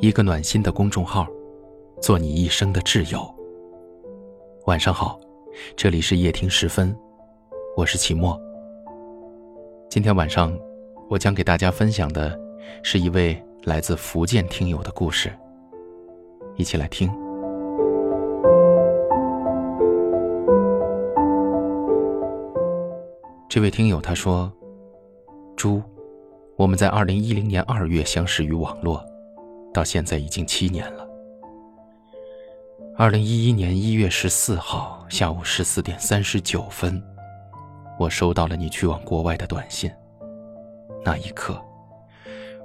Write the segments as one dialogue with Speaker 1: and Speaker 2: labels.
Speaker 1: 一个暖心的公众号，做你一生的挚友。晚上好，这里是夜听时分，我是齐墨。今天晚上，我将给大家分享的是一位来自福建听友的故事，一起来听。这位听友他说：“猪，我们在二零一零年二月相识于网络，到现在已经七年了。二零一一年一月十四号下午十四点三十九分，我收到了你去往国外的短信。那一刻，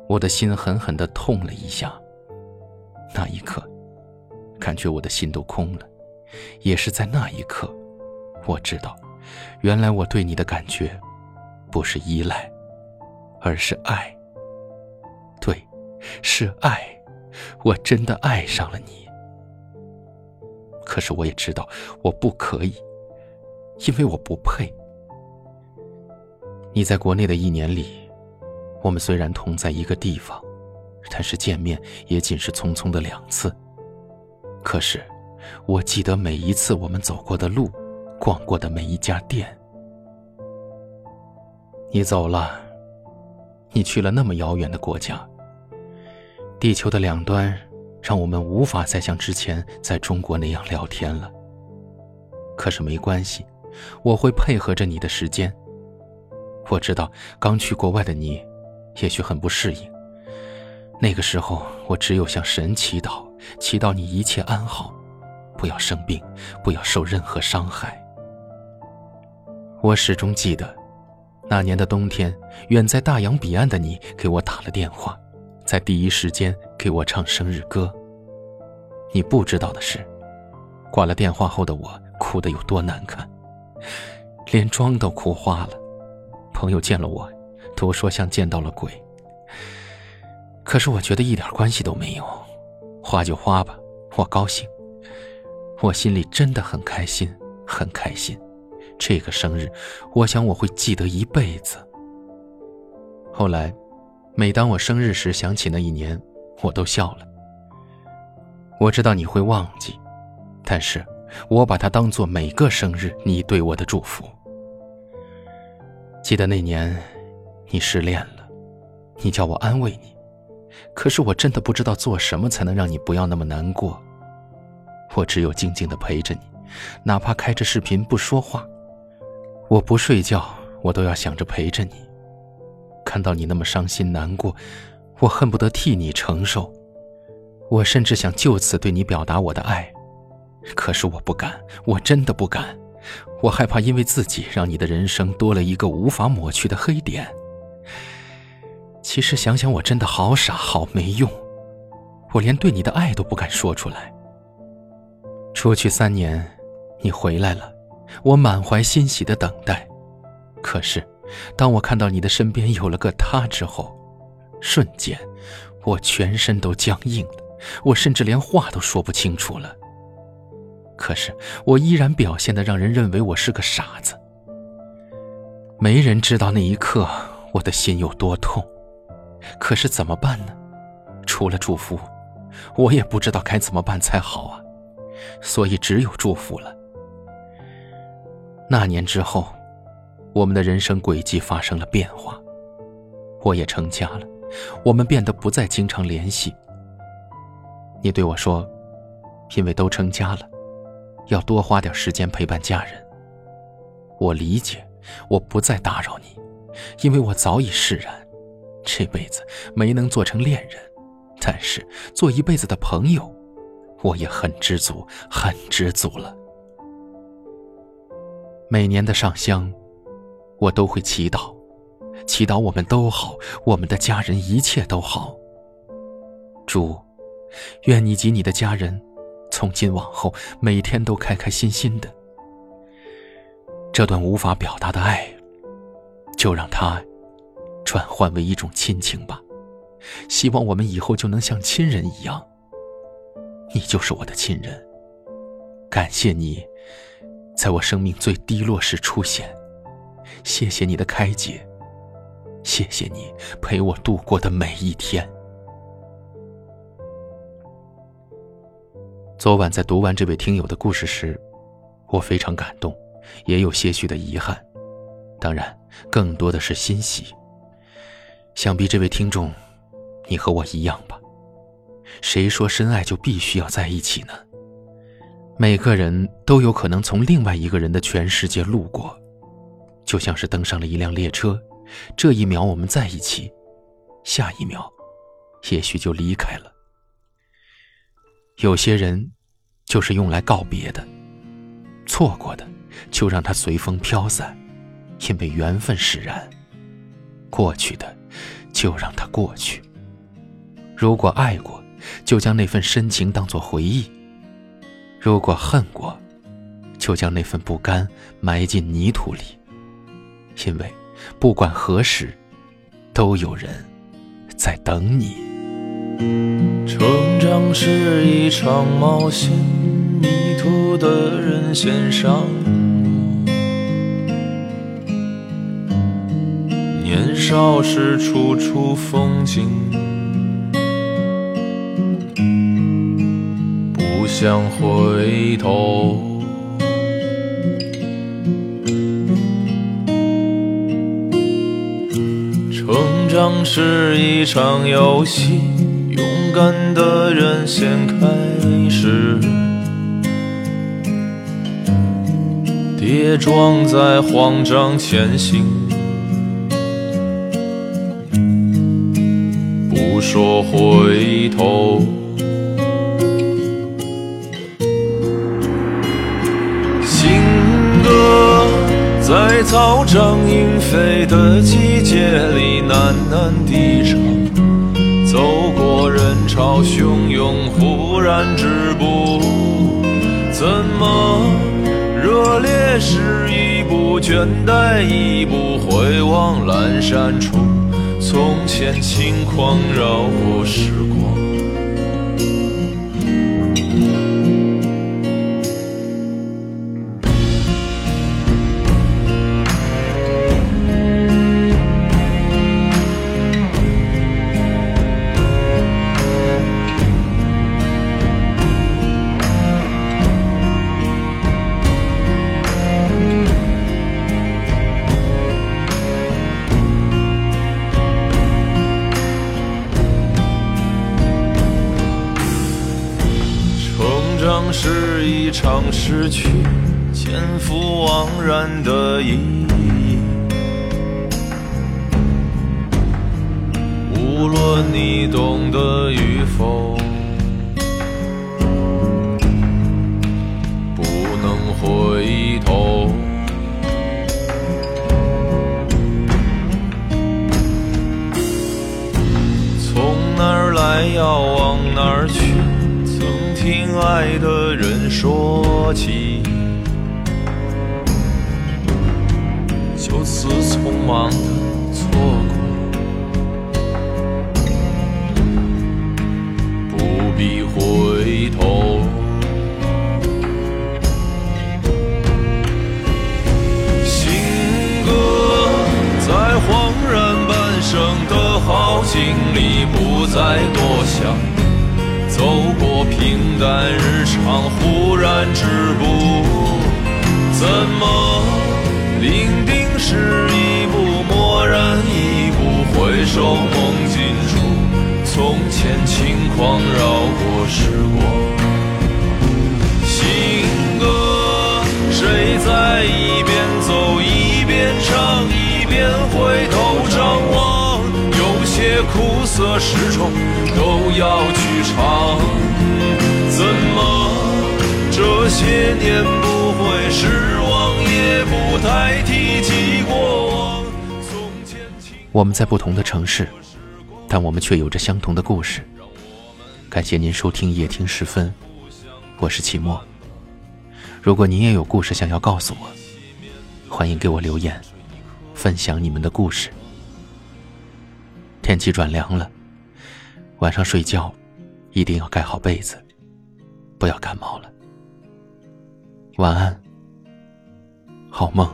Speaker 1: 我的心狠狠的痛了一下。那一刻，感觉我的心都空了。也是在那一刻，我知道。”原来我对你的感觉，不是依赖，而是爱。对，是爱，我真的爱上了你。可是我也知道我不可以，因为我不配。你在国内的一年里，我们虽然同在一个地方，但是见面也仅是匆匆的两次。可是，我记得每一次我们走过的路。逛过的每一家店，你走了，你去了那么遥远的国家。地球的两端，让我们无法再像之前在中国那样聊天了。可是没关系，我会配合着你的时间。我知道刚去国外的你，也许很不适应。那个时候，我只有向神祈祷，祈祷你一切安好，不要生病，不要受任何伤害。我始终记得，那年的冬天，远在大洋彼岸的你给我打了电话，在第一时间给我唱生日歌。你不知道的是，挂了电话后的我哭得有多难看，连妆都哭花了。朋友见了我，都说像见到了鬼。可是我觉得一点关系都没有，花就花吧，我高兴，我心里真的很开心，很开心。这个生日，我想我会记得一辈子。后来，每当我生日时想起那一年，我都笑了。我知道你会忘记，但是我把它当做每个生日你对我的祝福。记得那年，你失恋了，你叫我安慰你，可是我真的不知道做什么才能让你不要那么难过。我只有静静的陪着你，哪怕开着视频不说话。我不睡觉，我都要想着陪着你。看到你那么伤心难过，我恨不得替你承受。我甚至想就此对你表达我的爱，可是我不敢，我真的不敢。我害怕因为自己让你的人生多了一个无法抹去的黑点。其实想想，我真的好傻，好没用。我连对你的爱都不敢说出来。出去三年，你回来了。我满怀欣喜的等待，可是，当我看到你的身边有了个他之后，瞬间，我全身都僵硬了，我甚至连话都说不清楚了。可是，我依然表现的让人认为我是个傻子。没人知道那一刻我的心有多痛，可是怎么办呢？除了祝福，我也不知道该怎么办才好啊，所以只有祝福了。那年之后，我们的人生轨迹发生了变化。我也成家了，我们变得不再经常联系。你对我说：“因为都成家了，要多花点时间陪伴家人。”我理解，我不再打扰你，因为我早已释然。这辈子没能做成恋人，但是做一辈子的朋友，我也很知足，很知足了。每年的上香，我都会祈祷，祈祷我们都好，我们的家人一切都好。主，愿你及你的家人，从今往后每天都开开心心的。这段无法表达的爱，就让它转换为一种亲情吧。希望我们以后就能像亲人一样。你就是我的亲人，感谢你。在我生命最低落时出现，谢谢你的开解，谢谢你陪我度过的每一天。昨晚在读完这位听友的故事时，我非常感动，也有些许的遗憾，当然更多的是欣喜。想必这位听众，你和我一样吧？谁说深爱就必须要在一起呢？每个人都有可能从另外一个人的全世界路过，就像是登上了一辆列车，这一秒我们在一起，下一秒，也许就离开了。有些人，就是用来告别的，错过的，就让它随风飘散，因为缘分使然；过去的，就让它过去。如果爱过，就将那份深情当作回忆。如果恨过，就将那份不甘埋进泥土里，因为不管何时，都有人在等你。
Speaker 2: 成长是一场冒险，迷途的人先上路。年少时处处风景。不想回头，是一场游戏，勇敢的人先开始，跌撞在慌张前行，不说回头。草长莺飞的季节里喃喃低唱，走过人潮汹涌，忽然止步。怎么热烈是一步，倦怠一步，回望阑珊处，从前轻狂绕过时光。是一场失去，前赴惘然的意义。无论你懂得与否，不能回头。从哪儿来，要往哪儿去？听爱的人说起，就此匆忙的错过，不必回头。行歌在恍然半生的好景里，不再多想。走过平淡日常，忽然止步。怎么伶仃时一步，蓦然一步，回首梦尽处。从前轻狂绕过时光。苦涩始终都要去尝。怎么这些年不会失望，也不太提起过往。
Speaker 1: 我们在不同的城市，但我们却有着相同的故事。感谢您收听夜听时分，我是齐墨。如果您也有故事想要告诉我，欢迎给我留言，分享你们的故事。天气转凉了，晚上睡觉一定要盖好被子。不要感冒了，晚安，好梦。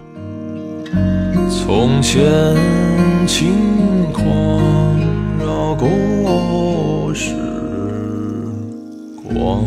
Speaker 2: 从前轻狂绕过时光。